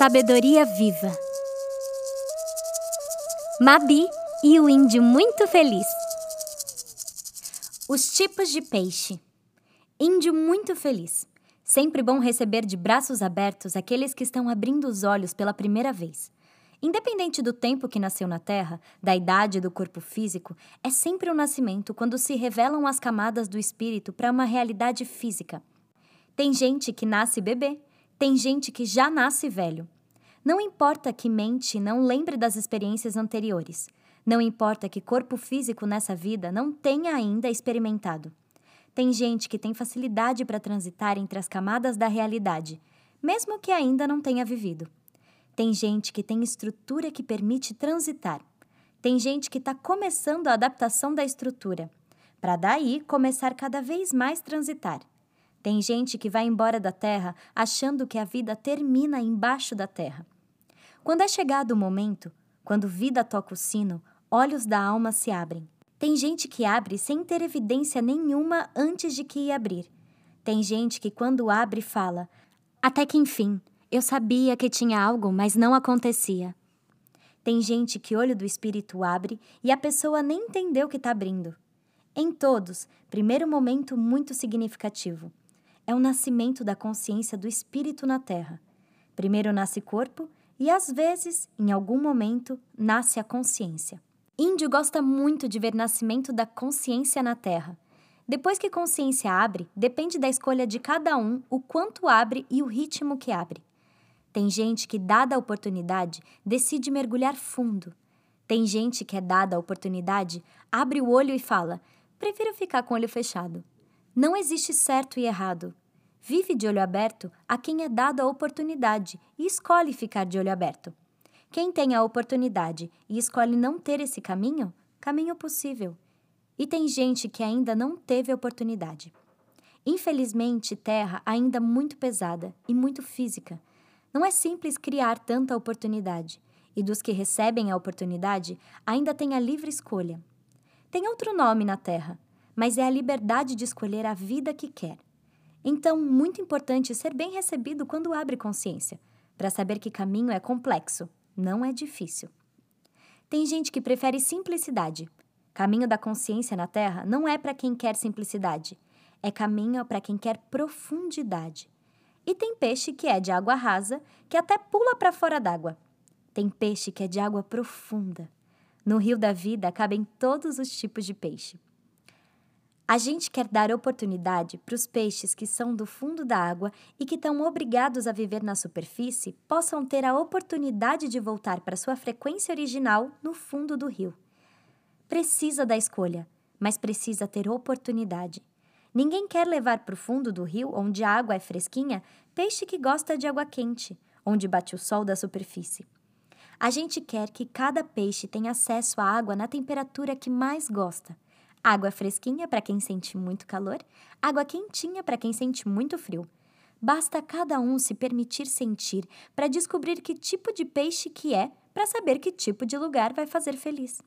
Sabedoria Viva Mabi e o índio muito feliz. Os tipos de peixe. Índio muito feliz. Sempre bom receber de braços abertos aqueles que estão abrindo os olhos pela primeira vez. Independente do tempo que nasceu na Terra, da idade do corpo físico, é sempre o um nascimento quando se revelam as camadas do espírito para uma realidade física. Tem gente que nasce bebê, tem gente que já nasce velho. Não importa que mente não lembre das experiências anteriores. Não importa que corpo físico nessa vida não tenha ainda experimentado. Tem gente que tem facilidade para transitar entre as camadas da realidade, mesmo que ainda não tenha vivido. Tem gente que tem estrutura que permite transitar. Tem gente que está começando a adaptação da estrutura, para daí começar cada vez mais transitar. Tem gente que vai embora da Terra achando que a vida termina embaixo da Terra. Quando é chegado o momento, quando vida toca o sino, olhos da alma se abrem. Tem gente que abre sem ter evidência nenhuma antes de que ia abrir. Tem gente que, quando abre, fala: Até que enfim, eu sabia que tinha algo, mas não acontecia. Tem gente que olho do espírito abre e a pessoa nem entendeu que está abrindo. Em todos, primeiro momento muito significativo é o nascimento da consciência do espírito na Terra. Primeiro nasce corpo e, às vezes, em algum momento, nasce a consciência. Índio gosta muito de ver nascimento da consciência na Terra. Depois que consciência abre, depende da escolha de cada um o quanto abre e o ritmo que abre. Tem gente que, dada a oportunidade, decide mergulhar fundo. Tem gente que é dada a oportunidade, abre o olho e fala: prefiro ficar com o olho fechado. Não existe certo e errado. Vive de olho aberto a quem é dado a oportunidade e escolhe ficar de olho aberto. Quem tem a oportunidade e escolhe não ter esse caminho, caminho possível. E tem gente que ainda não teve a oportunidade. Infelizmente, terra ainda muito pesada e muito física. Não é simples criar tanta oportunidade, e dos que recebem a oportunidade ainda tem a livre escolha. Tem outro nome na terra, mas é a liberdade de escolher a vida que quer. Então, muito importante ser bem recebido quando abre consciência, para saber que caminho é complexo, não é difícil. Tem gente que prefere simplicidade. Caminho da consciência na Terra não é para quem quer simplicidade, é caminho para quem quer profundidade. E tem peixe que é de água rasa, que até pula para fora d'água. Tem peixe que é de água profunda. No rio da vida cabem todos os tipos de peixe. A gente quer dar oportunidade para os peixes que são do fundo da água e que estão obrigados a viver na superfície possam ter a oportunidade de voltar para sua frequência original no fundo do rio. Precisa da escolha, mas precisa ter oportunidade. Ninguém quer levar para o fundo do rio, onde a água é fresquinha, peixe que gosta de água quente, onde bate o sol da superfície. A gente quer que cada peixe tenha acesso à água na temperatura que mais gosta Água fresquinha para quem sente muito calor, água quentinha para quem sente muito frio. Basta cada um se permitir sentir para descobrir que tipo de peixe que é, para saber que tipo de lugar vai fazer feliz.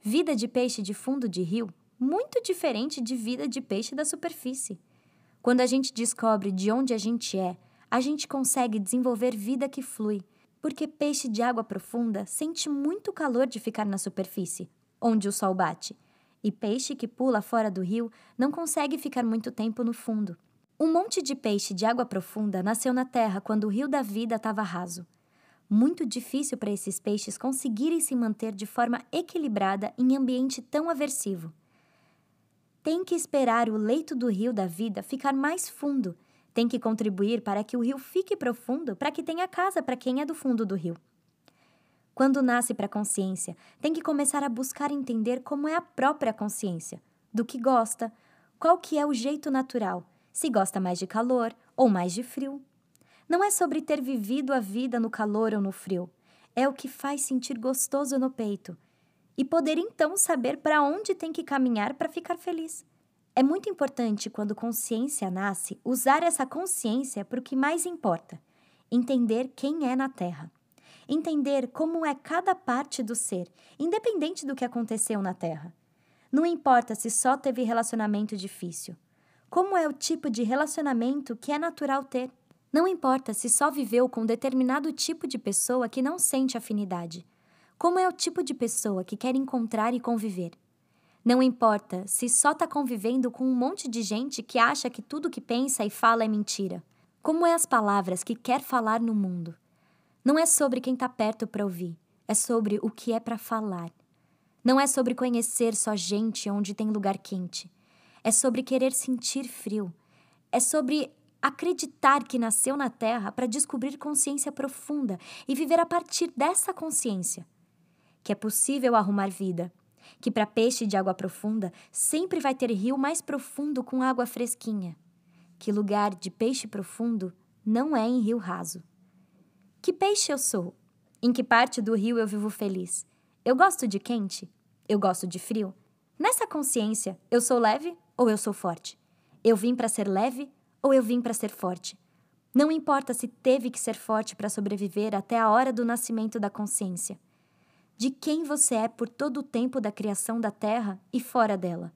Vida de peixe de fundo de rio, muito diferente de vida de peixe da superfície. Quando a gente descobre de onde a gente é, a gente consegue desenvolver vida que flui, porque peixe de água profunda sente muito calor de ficar na superfície, onde o sol bate e peixe que pula fora do rio não consegue ficar muito tempo no fundo. Um monte de peixe de água profunda nasceu na terra quando o rio da vida estava raso. Muito difícil para esses peixes conseguirem se manter de forma equilibrada em ambiente tão aversivo. Tem que esperar o leito do rio da vida ficar mais fundo. Tem que contribuir para que o rio fique profundo para que tenha casa para quem é do fundo do rio. Quando nasce para a consciência, tem que começar a buscar entender como é a própria consciência, do que gosta, qual que é o jeito natural, se gosta mais de calor ou mais de frio. Não é sobre ter vivido a vida no calor ou no frio, é o que faz sentir gostoso no peito e poder então saber para onde tem que caminhar para ficar feliz. É muito importante, quando consciência nasce, usar essa consciência para o que mais importa: entender quem é na Terra entender como é cada parte do ser, independente do que aconteceu na Terra. Não importa se só teve relacionamento difícil. Como é o tipo de relacionamento que é natural ter? Não importa se só viveu com determinado tipo de pessoa que não sente afinidade. Como é o tipo de pessoa que quer encontrar e conviver. Não importa se só está convivendo com um monte de gente que acha que tudo que pensa e fala é mentira. Como é as palavras que quer falar no mundo. Não é sobre quem está perto para ouvir, é sobre o que é para falar. Não é sobre conhecer só gente onde tem lugar quente. É sobre querer sentir frio. É sobre acreditar que nasceu na Terra para descobrir consciência profunda e viver a partir dessa consciência. Que é possível arrumar vida. Que para peixe de água profunda sempre vai ter rio mais profundo com água fresquinha. Que lugar de peixe profundo não é em rio raso. Que peixe eu sou? Em que parte do rio eu vivo feliz? Eu gosto de quente? Eu gosto de frio? Nessa consciência, eu sou leve ou eu sou forte? Eu vim para ser leve ou eu vim para ser forte? Não importa se teve que ser forte para sobreviver até a hora do nascimento da consciência. De quem você é por todo o tempo da criação da Terra e fora dela?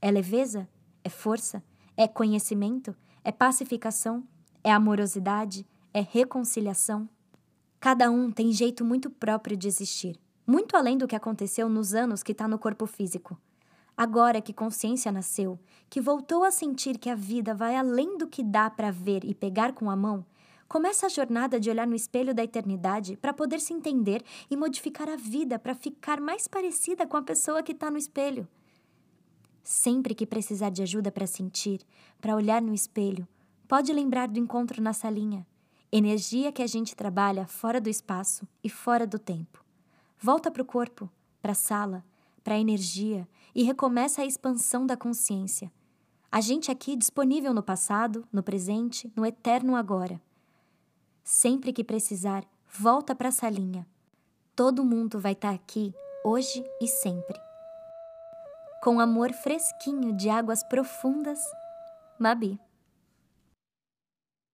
É leveza? É força? É conhecimento? É pacificação? É amorosidade? É reconciliação? Cada um tem jeito muito próprio de existir muito além do que aconteceu nos anos que está no corpo físico. Agora que consciência nasceu, que voltou a sentir que a vida vai além do que dá para ver e pegar com a mão, começa a jornada de olhar no espelho da eternidade para poder se entender e modificar a vida para ficar mais parecida com a pessoa que está no espelho. Sempre que precisar de ajuda para sentir, para olhar no espelho, pode lembrar do encontro na salinha. Energia que a gente trabalha fora do espaço e fora do tempo. Volta para o corpo, para a sala, para a energia e recomeça a expansão da consciência. A gente aqui disponível no passado, no presente, no eterno agora. Sempre que precisar, volta para a salinha. Todo mundo vai estar tá aqui, hoje e sempre. Com amor fresquinho de águas profundas, Mabi.